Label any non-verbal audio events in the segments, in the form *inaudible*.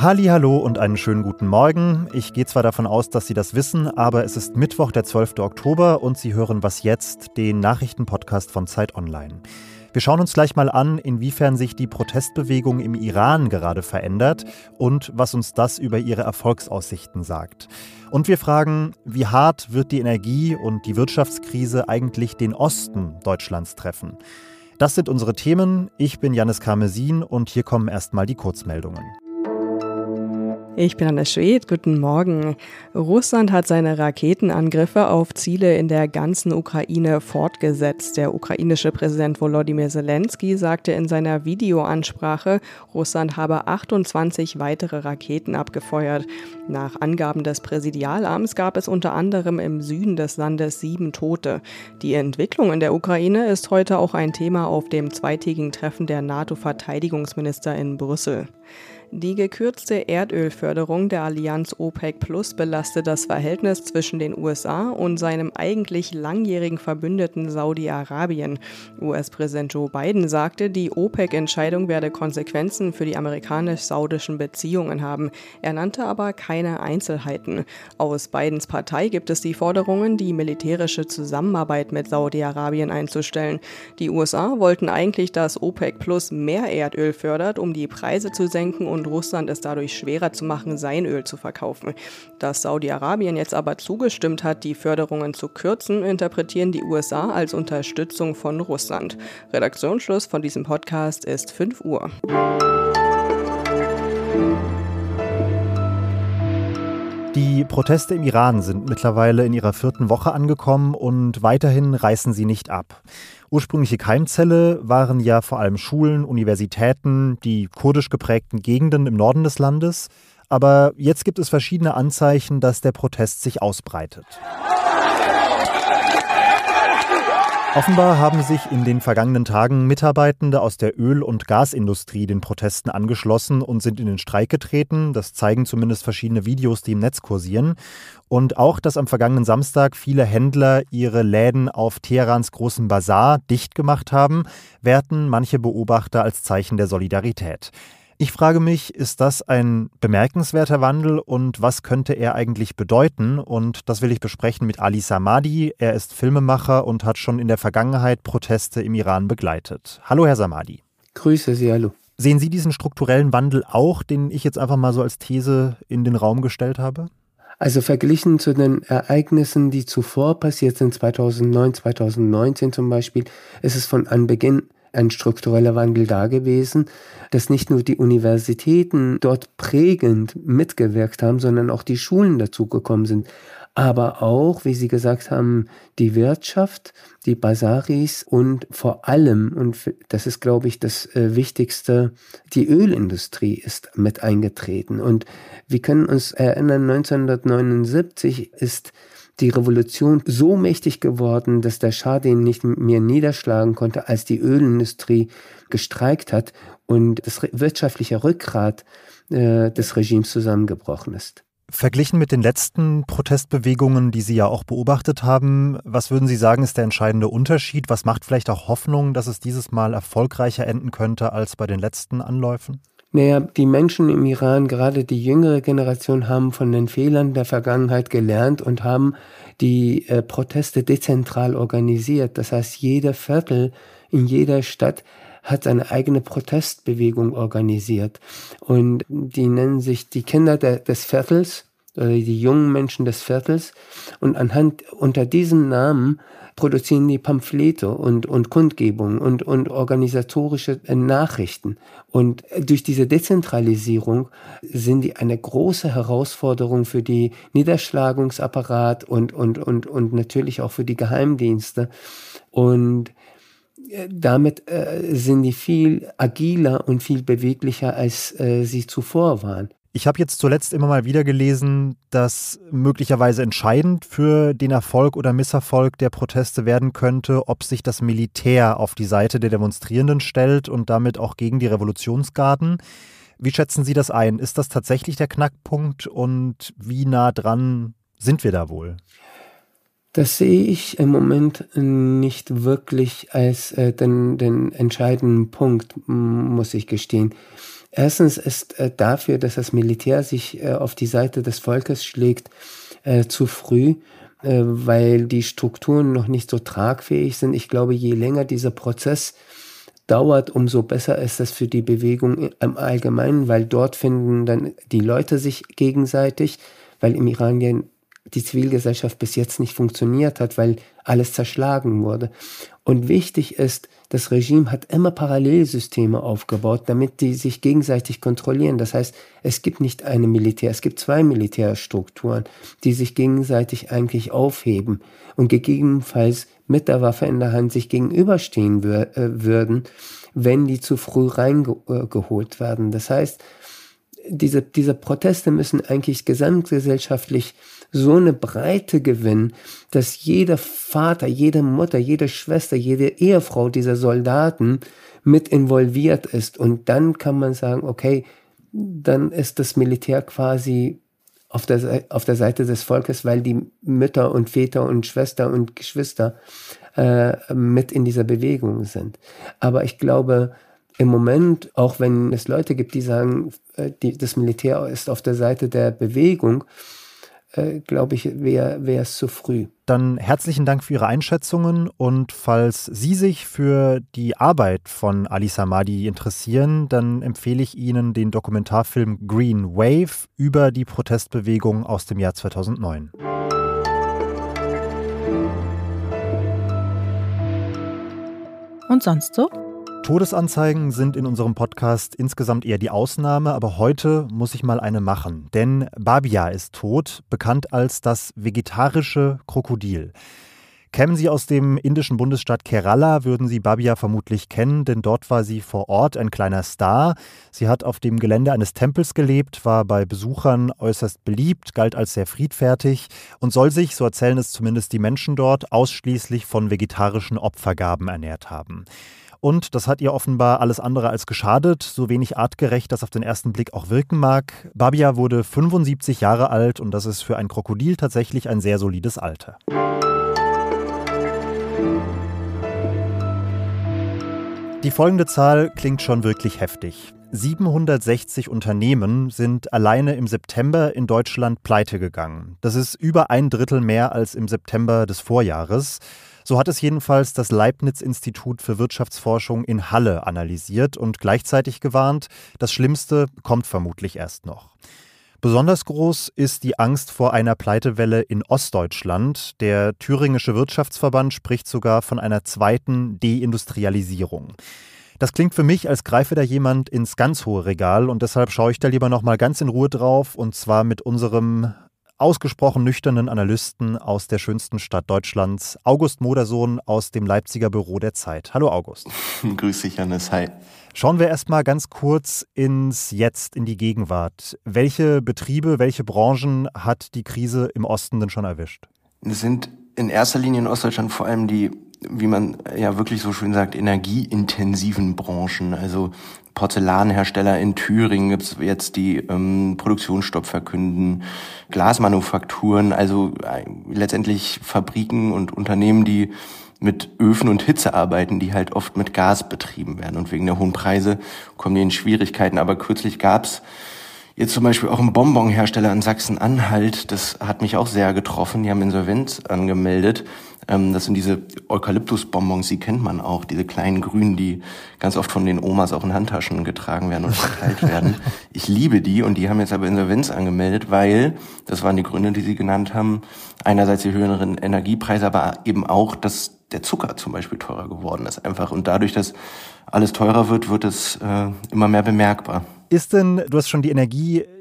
Halli, hallo und einen schönen guten Morgen. Ich gehe zwar davon aus, dass Sie das wissen, aber es ist Mittwoch, der 12. Oktober und Sie hören Was jetzt, den Nachrichtenpodcast von Zeit Online. Wir schauen uns gleich mal an, inwiefern sich die Protestbewegung im Iran gerade verändert und was uns das über ihre Erfolgsaussichten sagt. Und wir fragen, wie hart wird die Energie- und die Wirtschaftskrise eigentlich den Osten Deutschlands treffen? Das sind unsere Themen. Ich bin Janis Karmesin und hier kommen erstmal die Kurzmeldungen. Ich bin Anna Schwed, guten Morgen. Russland hat seine Raketenangriffe auf Ziele in der ganzen Ukraine fortgesetzt. Der ukrainische Präsident Volodymyr Zelensky sagte in seiner Videoansprache, Russland habe 28 weitere Raketen abgefeuert. Nach Angaben des Präsidialamts gab es unter anderem im Süden des Landes sieben Tote. Die Entwicklung in der Ukraine ist heute auch ein Thema auf dem zweitägigen Treffen der NATO-Verteidigungsminister in Brüssel. Die gekürzte Erdölförderung der Allianz OPEC Plus belastet das Verhältnis zwischen den USA und seinem eigentlich langjährigen Verbündeten Saudi-Arabien. US-Präsident Joe Biden sagte, die OPEC-Entscheidung werde Konsequenzen für die amerikanisch-saudischen Beziehungen haben. Er nannte aber keine Einzelheiten. Aus Bidens Partei gibt es die Forderungen, die militärische Zusammenarbeit mit Saudi-Arabien einzustellen. Die USA wollten eigentlich, dass OPEC Plus mehr Erdöl fördert, um die Preise zu senken und und Russland es dadurch schwerer zu machen, sein Öl zu verkaufen. Dass Saudi-Arabien jetzt aber zugestimmt hat, die Förderungen zu kürzen, interpretieren die USA als Unterstützung von Russland. Redaktionsschluss von diesem Podcast ist 5 Uhr. Die Proteste im Iran sind mittlerweile in ihrer vierten Woche angekommen und weiterhin reißen sie nicht ab. Ursprüngliche Keimzelle waren ja vor allem Schulen, Universitäten, die kurdisch geprägten Gegenden im Norden des Landes. Aber jetzt gibt es verschiedene Anzeichen, dass der Protest sich ausbreitet. Offenbar haben sich in den vergangenen Tagen Mitarbeitende aus der Öl- und Gasindustrie den Protesten angeschlossen und sind in den Streik getreten. Das zeigen zumindest verschiedene Videos, die im Netz kursieren. Und auch, dass am vergangenen Samstag viele Händler ihre Läden auf Teherans großen Bazar dicht gemacht haben, werten manche Beobachter als Zeichen der Solidarität. Ich frage mich, ist das ein bemerkenswerter Wandel und was könnte er eigentlich bedeuten? Und das will ich besprechen mit Ali Samadi. Er ist Filmemacher und hat schon in der Vergangenheit Proteste im Iran begleitet. Hallo, Herr Samadi. Grüße Sie, hallo. Sehen Sie diesen strukturellen Wandel auch, den ich jetzt einfach mal so als These in den Raum gestellt habe? Also verglichen zu den Ereignissen, die zuvor passiert sind, 2009, 2019 zum Beispiel, ist es von Anbeginn ein struktureller Wandel da gewesen, dass nicht nur die Universitäten dort prägend mitgewirkt haben, sondern auch die Schulen dazugekommen sind. Aber auch, wie Sie gesagt haben, die Wirtschaft, die Basaris und vor allem, und das ist, glaube ich, das äh, Wichtigste, die Ölindustrie ist mit eingetreten. Und wir können uns erinnern, 1979 ist die Revolution so mächtig geworden, dass der Schah den nicht mehr niederschlagen konnte, als die Ölindustrie gestreikt hat und das wirtschaftliche Rückgrat äh, des Regimes zusammengebrochen ist. Verglichen mit den letzten Protestbewegungen, die Sie ja auch beobachtet haben, was würden Sie sagen, ist der entscheidende Unterschied? Was macht vielleicht auch Hoffnung, dass es dieses Mal erfolgreicher enden könnte als bei den letzten Anläufen? Naja, die Menschen im Iran, gerade die jüngere Generation, haben von den Fehlern der Vergangenheit gelernt und haben die äh, Proteste dezentral organisiert. Das heißt, jeder Viertel in jeder Stadt hat seine eigene Protestbewegung organisiert. Und die nennen sich die Kinder de, des Viertels oder die jungen Menschen des Viertels. Und anhand unter diesem Namen produzieren die Pamphlete und, und Kundgebungen und, und organisatorische äh, Nachrichten. Und durch diese Dezentralisierung sind die eine große Herausforderung für die Niederschlagungsapparat und, und, und, und natürlich auch für die Geheimdienste. Und äh, damit äh, sind die viel agiler und viel beweglicher, als äh, sie zuvor waren. Ich habe jetzt zuletzt immer mal wieder gelesen, dass möglicherweise entscheidend für den Erfolg oder Misserfolg der Proteste werden könnte, ob sich das Militär auf die Seite der Demonstrierenden stellt und damit auch gegen die Revolutionsgarden. Wie schätzen Sie das ein? Ist das tatsächlich der Knackpunkt und wie nah dran sind wir da wohl? Das sehe ich im Moment nicht wirklich als äh, den, den entscheidenden Punkt, muss ich gestehen. Erstens ist äh, dafür, dass das Militär sich äh, auf die Seite des Volkes schlägt, äh, zu früh, äh, weil die Strukturen noch nicht so tragfähig sind. Ich glaube, je länger dieser Prozess dauert, umso besser ist das für die Bewegung im Allgemeinen, weil dort finden dann die Leute sich gegenseitig, weil im Iran die Zivilgesellschaft bis jetzt nicht funktioniert hat, weil alles zerschlagen wurde. Und wichtig ist, das Regime hat immer Parallelsysteme aufgebaut, damit die sich gegenseitig kontrollieren. Das heißt, es gibt nicht eine Militär, es gibt zwei Militärstrukturen, die sich gegenseitig eigentlich aufheben und gegebenenfalls mit der Waffe in der Hand sich gegenüberstehen äh, würden, wenn die zu früh reingeholt äh, werden. Das heißt, diese, diese Proteste müssen eigentlich gesamtgesellschaftlich so eine Breite gewinnen, dass jeder Vater, jede Mutter, jede Schwester, jede Ehefrau dieser Soldaten mit involviert ist. Und dann kann man sagen, okay, dann ist das Militär quasi auf der, auf der Seite des Volkes, weil die Mütter und Väter und Schwester und Geschwister äh, mit in dieser Bewegung sind. Aber ich glaube, im Moment, auch wenn es Leute gibt, die sagen, äh, die, das Militär ist auf der Seite der Bewegung, äh, glaube ich, wäre es zu früh. Dann herzlichen Dank für Ihre Einschätzungen und falls Sie sich für die Arbeit von Ali Samadi interessieren, dann empfehle ich Ihnen den Dokumentarfilm Green Wave über die Protestbewegung aus dem Jahr 2009. Und sonst so? Todesanzeigen sind in unserem Podcast insgesamt eher die Ausnahme, aber heute muss ich mal eine machen. Denn Babia ist tot, bekannt als das vegetarische Krokodil. Kämen Sie aus dem indischen Bundesstaat Kerala, würden Sie Babia vermutlich kennen, denn dort war sie vor Ort ein kleiner Star. Sie hat auf dem Gelände eines Tempels gelebt, war bei Besuchern äußerst beliebt, galt als sehr friedfertig und soll sich, so erzählen es zumindest die Menschen dort, ausschließlich von vegetarischen Opfergaben ernährt haben. Und das hat ihr offenbar alles andere als geschadet, so wenig artgerecht das auf den ersten Blick auch wirken mag. Babia wurde 75 Jahre alt und das ist für ein Krokodil tatsächlich ein sehr solides Alter. Die folgende Zahl klingt schon wirklich heftig. 760 Unternehmen sind alleine im September in Deutschland pleite gegangen. Das ist über ein Drittel mehr als im September des Vorjahres. So hat es jedenfalls das Leibniz-Institut für Wirtschaftsforschung in Halle analysiert und gleichzeitig gewarnt, das Schlimmste kommt vermutlich erst noch. Besonders groß ist die Angst vor einer Pleitewelle in Ostdeutschland. Der Thüringische Wirtschaftsverband spricht sogar von einer zweiten Deindustrialisierung. Das klingt für mich, als greife da jemand ins ganz hohe Regal und deshalb schaue ich da lieber noch mal ganz in Ruhe drauf und zwar mit unserem ausgesprochen nüchternen Analysten aus der schönsten Stadt Deutschlands, August Modersohn aus dem Leipziger Büro der Zeit. Hallo August. *laughs* Grüß dich, Hannes. Hi. Schauen wir erstmal ganz kurz ins Jetzt, in die Gegenwart. Welche Betriebe, welche Branchen hat die Krise im Osten denn schon erwischt? Es sind in erster Linie in Ostdeutschland vor allem die wie man ja wirklich so schön sagt, energieintensiven Branchen. Also Porzellanhersteller in Thüringen gibt's jetzt, die ähm, Produktionsstopp verkünden, Glasmanufakturen, also äh, letztendlich Fabriken und Unternehmen, die mit Öfen und Hitze arbeiten, die halt oft mit Gas betrieben werden. Und wegen der hohen Preise kommen die in Schwierigkeiten. Aber kürzlich gab's Jetzt zum Beispiel auch ein Bonbonhersteller in Sachsen-Anhalt, das hat mich auch sehr getroffen. Die haben Insolvenz angemeldet. Ähm, das sind diese Eukalyptusbonbons, die kennt man auch, diese kleinen Grünen, die ganz oft von den Omas auch in Handtaschen getragen werden und verteilt werden. *laughs* Ich liebe die und die haben jetzt aber Insolvenz angemeldet, weil, das waren die Gründe, die sie genannt haben, einerseits die höheren Energiepreise, aber eben auch, dass der Zucker zum Beispiel teurer geworden ist einfach. Und dadurch, dass alles teurer wird, wird es äh, immer mehr bemerkbar. Ist denn, du hast schon die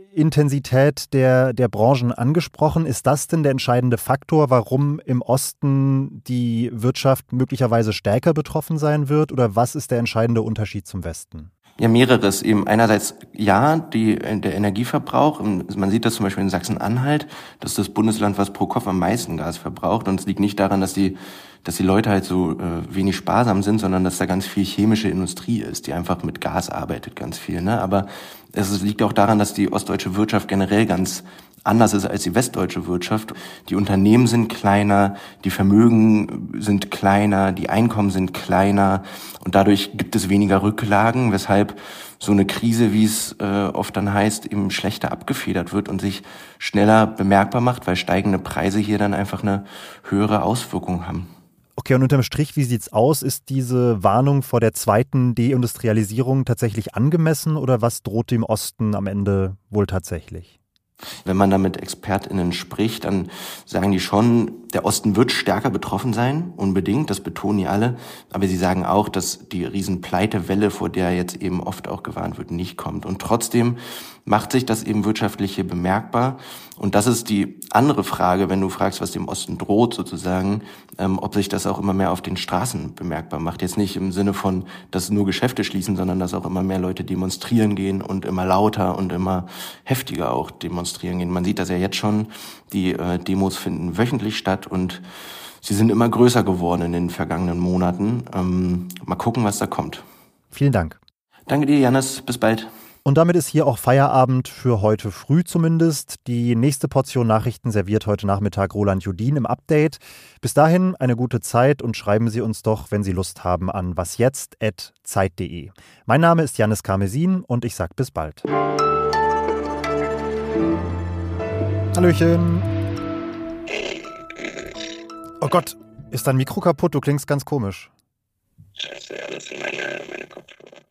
Energieintensität der, der Branchen angesprochen. Ist das denn der entscheidende Faktor, warum im Osten die Wirtschaft möglicherweise stärker betroffen sein wird? Oder was ist der entscheidende Unterschied zum Westen? Ja, mehreres. Eben einerseits ja, die, der Energieverbrauch. Man sieht das zum Beispiel in Sachsen-Anhalt. Das ist das Bundesland, was pro Kopf am meisten Gas verbraucht. Und es liegt nicht daran, dass die dass die Leute halt so äh, wenig sparsam sind, sondern dass da ganz viel chemische Industrie ist, die einfach mit Gas arbeitet, ganz viel. Ne? Aber es liegt auch daran, dass die ostdeutsche Wirtschaft generell ganz anders ist als die westdeutsche Wirtschaft. Die Unternehmen sind kleiner, die Vermögen sind kleiner, die Einkommen sind kleiner und dadurch gibt es weniger Rücklagen, weshalb so eine Krise, wie es äh, oft dann heißt, eben schlechter abgefedert wird und sich schneller bemerkbar macht, weil steigende Preise hier dann einfach eine höhere Auswirkung haben. Okay, und unterm Strich, wie sieht's aus? Ist diese Warnung vor der zweiten Deindustrialisierung tatsächlich angemessen oder was droht dem Osten am Ende wohl tatsächlich? Wenn man da mit ExpertInnen spricht, dann sagen die schon, der Osten wird stärker betroffen sein, unbedingt, das betonen die alle. Aber sie sagen auch, dass die Riesenpleitewelle, vor der jetzt eben oft auch gewarnt wird, nicht kommt. Und trotzdem macht sich das eben wirtschaftlich hier bemerkbar. Und das ist die andere Frage, wenn du fragst, was dem Osten droht sozusagen, ähm, ob sich das auch immer mehr auf den Straßen bemerkbar macht. Jetzt nicht im Sinne von, dass nur Geschäfte schließen, sondern dass auch immer mehr Leute demonstrieren gehen und immer lauter und immer heftiger auch demonstrieren gehen. Man sieht das ja jetzt schon, die äh, Demos finden wöchentlich statt und sie sind immer größer geworden in den vergangenen Monaten. Ähm, mal gucken, was da kommt. Vielen Dank. Danke dir, Janis. Bis bald. Und damit ist hier auch Feierabend für heute früh zumindest. Die nächste Portion Nachrichten serviert heute Nachmittag Roland Judin im Update. Bis dahin eine gute Zeit und schreiben Sie uns doch, wenn Sie Lust haben, an wasjetzt.zeit.de. Mein Name ist Janis Karmesin und ich sage bis bald. Hallöchen. Oh Gott, ist dein Mikro kaputt? Du klingst ganz komisch. Scheiße, alles in meine, meine Kopfhörer.